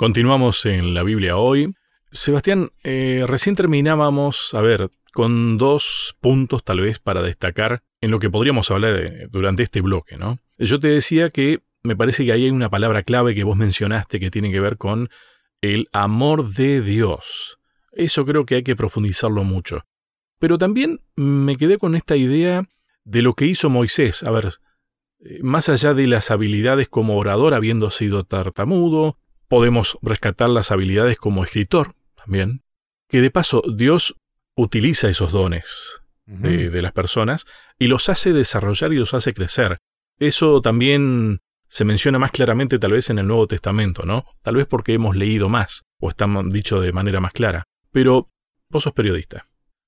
Continuamos en la Biblia hoy. Sebastián, eh, recién terminábamos, a ver, con dos puntos tal vez para destacar en lo que podríamos hablar eh, durante este bloque, ¿no? Yo te decía que me parece que ahí hay una palabra clave que vos mencionaste que tiene que ver con el amor de Dios. Eso creo que hay que profundizarlo mucho. Pero también me quedé con esta idea de lo que hizo Moisés. A ver, eh, más allá de las habilidades como orador habiendo sido tartamudo, Podemos rescatar las habilidades como escritor también, que de paso Dios utiliza esos dones de, las personas y los hace desarrollar y los hace crecer. Eso también se menciona más claramente tal vez en el Nuevo Testamento, ¿no? Tal vez porque hemos leído más, o está dicho de manera más clara. Pero vos sos periodista.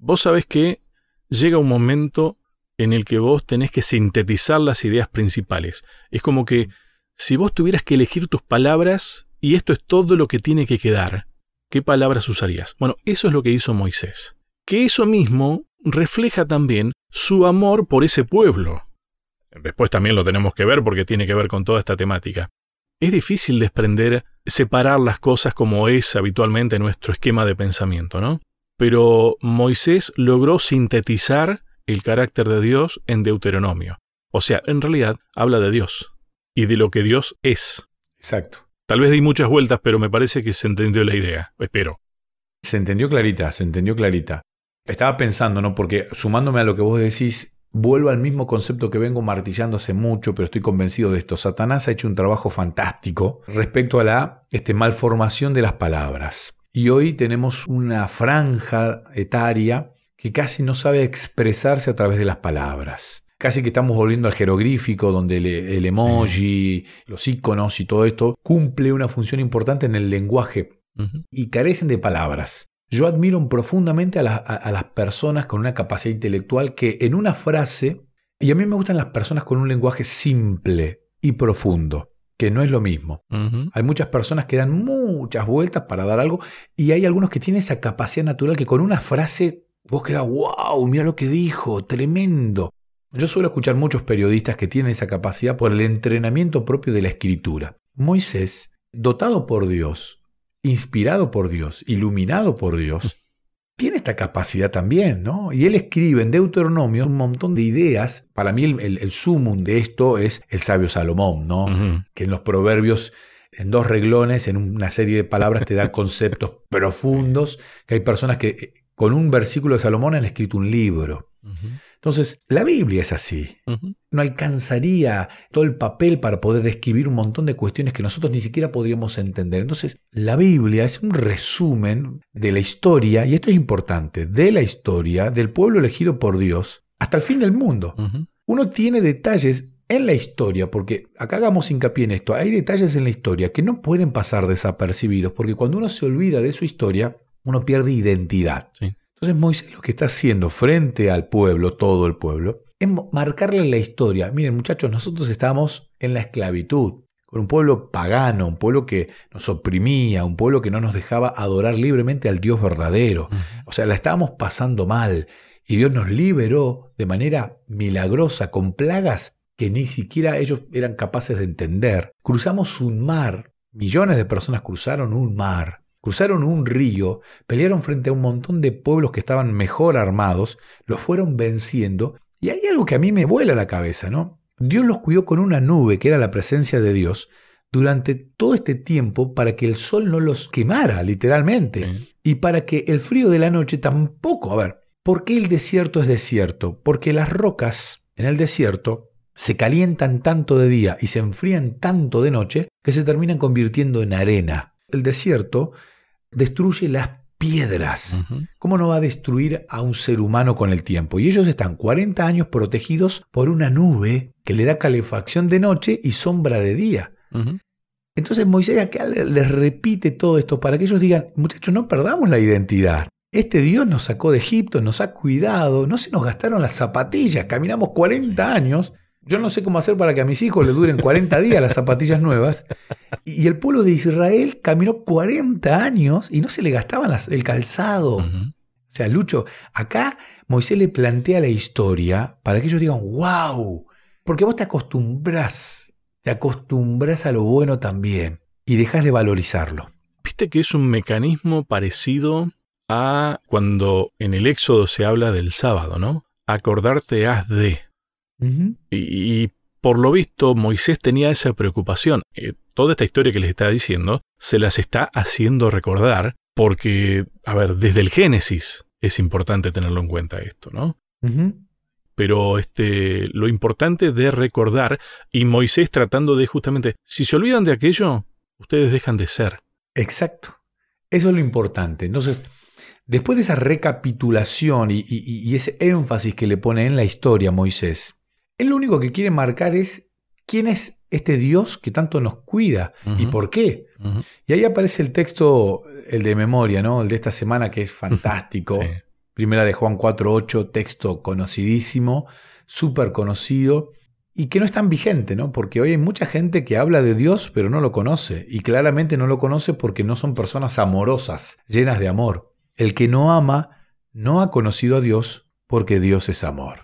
Vos sabés que llega un momento en el que vos tenés que sintetizar las ideas principales. Es como que si vos tuvieras que elegir tus palabras y esto es todo lo que tiene que quedar. ¿Qué palabras usarías? Bueno, eso es lo que hizo Moisés. Que eso mismo refleja también su amor por ese pueblo. Después también lo tenemos que ver porque tiene que ver con toda esta temática. Es difícil desprender, separar las cosas como es habitualmente nuestro esquema de pensamiento, ¿no? Pero Moisés logró sintetizar el carácter de Dios en Deuteronomio. O sea, en realidad habla de Dios y de lo que Dios es. Exacto. Tal vez di muchas vueltas, pero me parece que se entendió la idea. Espero. Se entendió clarita, se entendió clarita. Estaba pensando, ¿no? Porque sumándome a lo que vos decís, vuelvo al mismo concepto que vengo martillando hace mucho, pero estoy convencido de esto. Satanás ha hecho un trabajo fantástico respecto a la este, malformación de las palabras. Y hoy tenemos una franja etaria que casi no sabe expresarse a través de las palabras casi que estamos volviendo al jeroglífico, donde el, emoji, los iconos y todo esto cumple una función importante en el lenguaje y carecen de palabras. Yo admiro profundamente a, a, las personas con una capacidad intelectual que en una frase, y a mí me gustan las personas con un lenguaje simple y profundo, que no es lo mismo. Hay muchas personas que dan muchas vueltas para dar algo y hay algunos que tienen esa capacidad natural que con una frase vos quedás, wow, mira lo que dijo, tremendo. Yo suelo escuchar muchos periodistas que tienen esa capacidad por el entrenamiento propio de la escritura. Moisés, dotado por Dios, inspirado por Dios, iluminado por Dios, tiene esta capacidad también, ¿no? Y él escribe en Deuteronomio un montón de ideas. Para mí el, el, sumum de esto es el sabio Salomón, ¿no? Que en los proverbios, en dos reglones, en una serie de palabras, te da conceptos profundos, que hay personas que eh, con un versículo de Salomón han escrito un libro. Entonces, la Biblia es así. No alcanzaría todo el papel para poder describir un montón de cuestiones que nosotros ni siquiera podríamos entender. Entonces, la Biblia es un resumen de la historia, y esto es importante, de la historia del pueblo elegido por Dios hasta el fin del mundo. Uno tiene detalles en la historia, porque acá hagamos hincapié en esto, hay detalles en la historia que no pueden pasar desapercibidos, porque cuando uno se olvida de su historia, uno pierde identidad. Sí. Entonces Moisés lo que está haciendo frente al pueblo, todo el pueblo, es marcarle la historia. Miren muchachos, nosotros estábamos en la esclavitud, con un pueblo pagano, un pueblo que nos oprimía, un pueblo que no nos dejaba adorar libremente al Dios verdadero. O sea, la estábamos pasando mal. Y Dios nos liberó de manera milagrosa, con plagas que ni siquiera ellos eran capaces de entender. Cruzamos un mar, millones de personas cruzaron un mar Cruzaron un río, pelearon frente a un montón de pueblos que estaban mejor armados, los fueron venciendo, y hay algo que a mí me vuela la cabeza, ¿no? Dios los cuidó con una nube, que era la presencia de Dios, durante todo este tiempo para que el sol no los quemara, literalmente, y para que el frío de la noche tampoco. A ver, ¿por qué el desierto es desierto? Porque las rocas en el desierto se calientan tanto de día y se enfrían tanto de noche que se terminan convirtiendo en arena. El desierto destruye las piedras. ¿Cómo no va a destruir a un ser humano con el tiempo? Y ellos están 40 años protegidos por una nube que le da calefacción de noche y sombra de día. Entonces Moisés acá les repite todo esto para que ellos digan, muchachos, no perdamos la identidad. Este Dios nos sacó de Egipto, nos ha cuidado, no se nos gastaron las zapatillas, caminamos 40 años yo no sé cómo hacer para que a mis hijos les duren 40 días las zapatillas nuevas. Y el pueblo de Israel caminó 40 años y no se le gastaban el calzado. O sea, Lucho, acá Moisés le plantea la historia para que ellos digan, wow, porque vos te acostumbras, te acostumbras a lo bueno también y dejas de valorizarlo. viste que es un mecanismo parecido a cuando en el Éxodo se habla del sábado, ¿no? Acordarte has de. Y, por lo visto Moisés tenía esa preocupación. Eh, toda esta historia que les está diciendo se las está haciendo recordar porque, a ver, desde el Génesis es importante tenerlo en cuenta esto, ¿no? Pero este, lo importante de recordar, y Moisés tratando de justamente, si se olvidan de aquello, ustedes dejan de ser. Exacto. Eso es lo importante. Entonces, después de esa recapitulación y, ese énfasis que le pone en la historia Moisés, él lo único que quiere marcar es quién es este Dios que tanto nos cuida y por qué. Y ahí aparece el texto, el de memoria, ¿no? El de esta semana que es fantástico. Primera de Juan 4.8, texto conocidísimo, súper conocido y que no es tan vigente, ¿no? Porque hoy hay mucha gente que habla de Dios pero no lo conoce y claramente no lo conoce porque no son personas amorosas, llenas de amor. El que no ama no ha conocido a Dios porque Dios es amor.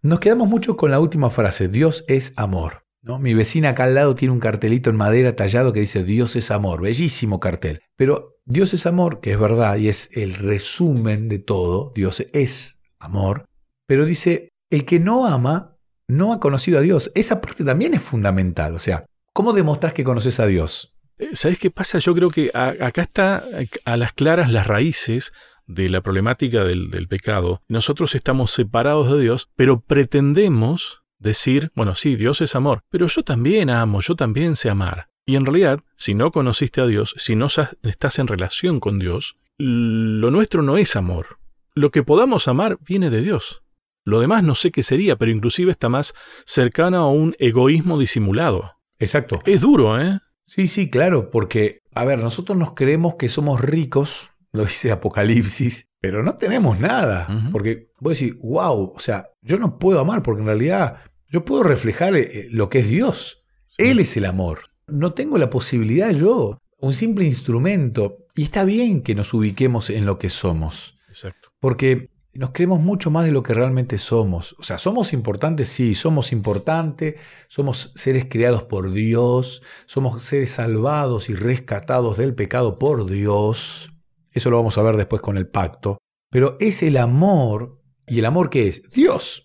Nos quedamos mucho con la última frase, Dios es amor. ¿no? Mi vecina acá al lado tiene un cartelito en madera tallado que dice Dios es amor, bellísimo cartel. Pero Dios es amor, que es verdad y es el resumen de todo, Dios es amor, pero dice, el que no ama no ha conocido a Dios. Esa parte también es fundamental, o sea, ¿cómo demostras que conoces a Dios? Eh, ¿Sabes qué pasa? Yo creo que acá está a las claras las raíces de la problemática del, del, pecado. Nosotros estamos separados de Dios, pero pretendemos decir, bueno, sí, Dios es amor, pero yo también amo, yo también sé amar. Y en realidad, si no conociste a Dios, si no estás en relación con Dios, lo nuestro no es amor. Lo que podamos amar viene de Dios. Lo demás no sé qué sería, pero inclusive está más cercano a un egoísmo disimulado. Exacto. Es duro, ¿eh? Sí, sí, claro, porque, a ver, nosotros nos creemos que somos ricos, lo dice Apocalipsis, pero no tenemos nada. Porque voy a decir, wow, o sea, yo no puedo amar porque en realidad yo puedo reflejar eh, lo que es Dios. Él es el amor no tengo la posibilidad yo, un simple instrumento. Y está bien que nos ubiquemos en lo que somos. Exacto. Porque nos creemos mucho más de lo que realmente somos. O sea, somos importantes, sí, somos importantes, somos seres creados por Dios, somos seres salvados y rescatados del pecado por Dios. Eso lo vamos a ver después con el pacto. Pero es el amor, ¿y el amor qué es? Dios.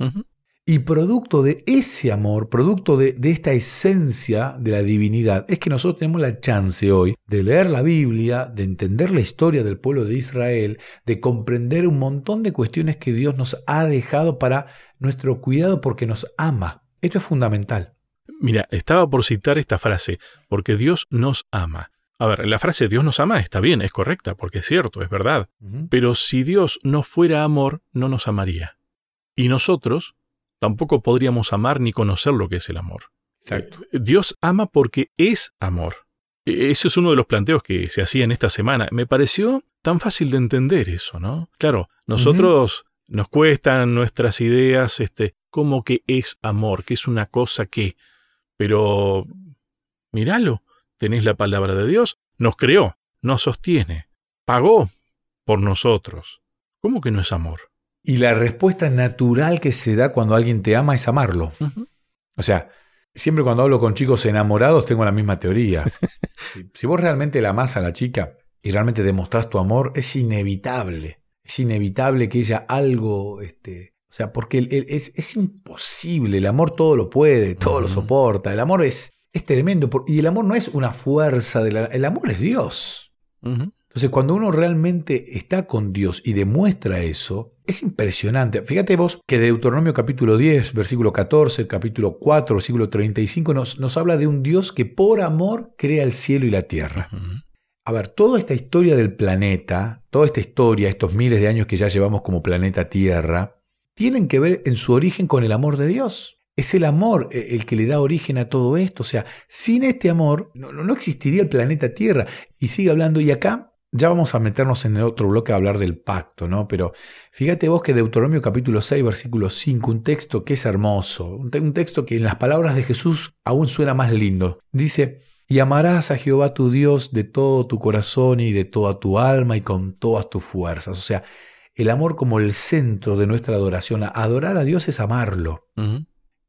Y producto de ese amor, producto de, esta esencia de la divinidad, es que nosotros tenemos la chance hoy de leer la Biblia, de entender la historia del pueblo de Israel, de comprender un montón de cuestiones que Dios nos ha dejado para nuestro cuidado porque nos ama. Esto es fundamental. Mira, estaba por citar esta frase, porque Dios nos ama. A ver, la frase Dios nos ama está bien, es correcta, porque es cierto, es verdad. Pero si Dios no fuera amor, no nos amaría. Y nosotros tampoco podríamos amar ni conocer lo que es el amor. Exacto. Eh, Dios ama porque es amor. E, ese es uno de los planteos que se hacía en esta semana. Me pareció tan fácil de entender eso, ¿no? Claro, nosotros nos cuestan nuestras ideas, este, como que es amor, que es una cosa que. Pero míralo, tenés la palabra de Dios, nos creó, nos sostiene, pagó por nosotros. ¿Cómo que no es amor? Y la respuesta natural que se da cuando alguien te ama es amarlo. O sea, siempre cuando hablo con chicos enamorados tengo la misma teoría. si, vos realmente la amás a la chica y realmente demostrás tu amor, es inevitable. Es inevitable que ella algo, este, o sea, porque es, es, imposible. El amor todo lo puede, todo lo soporta. El amor es, es tremendo. Y el amor no es una fuerza, de la, el amor es Dios. Entonces, cuando uno realmente está con Dios y demuestra eso, es impresionante. Fíjate vos que Deuteronomio capítulo 10, versículo 14, capítulo 4, versículo 35 nos, nos habla de un Dios que por amor crea el cielo y la tierra. A ver, toda esta historia del planeta, toda esta historia, estos miles de años que ya llevamos como planeta Tierra, tienen que ver en su origen con el amor de Dios. Es el amor eh, el que le da origen a todo esto. O sea, sin este amor no, existiría el planeta Tierra. Y sigue hablando, y acá ya vamos a meternos en el otro bloque a hablar del pacto, ¿no? Pero fíjate vos que Deuteronomio capítulo 6, versículo 5, un texto que es hermoso, un, texto que en las palabras de Jesús aún suena más lindo. Dice, y amarás a Jehová tu Dios de todo tu corazón y de toda tu alma y con todas tus fuerzas. O sea, el amor como el centro de nuestra adoración. Adorar a Dios es amarlo.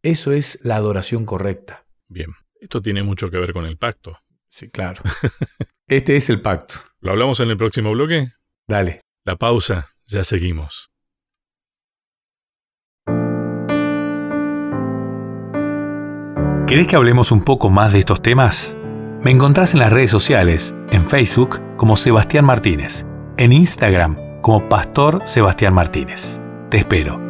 Eso es la adoración correcta. Bien, esto tiene mucho que ver con el pacto. Sí, claro. Este es el pacto. ¿Lo hablamos en el próximo bloque? Dale. La pausa, ya seguimos. ¿Querés que hablemos un poco más de estos temas? Me encontrás en las redes sociales, en Facebook como Sebastián Martínez, en Instagram como Pastor Sebastián Martínez. Te espero.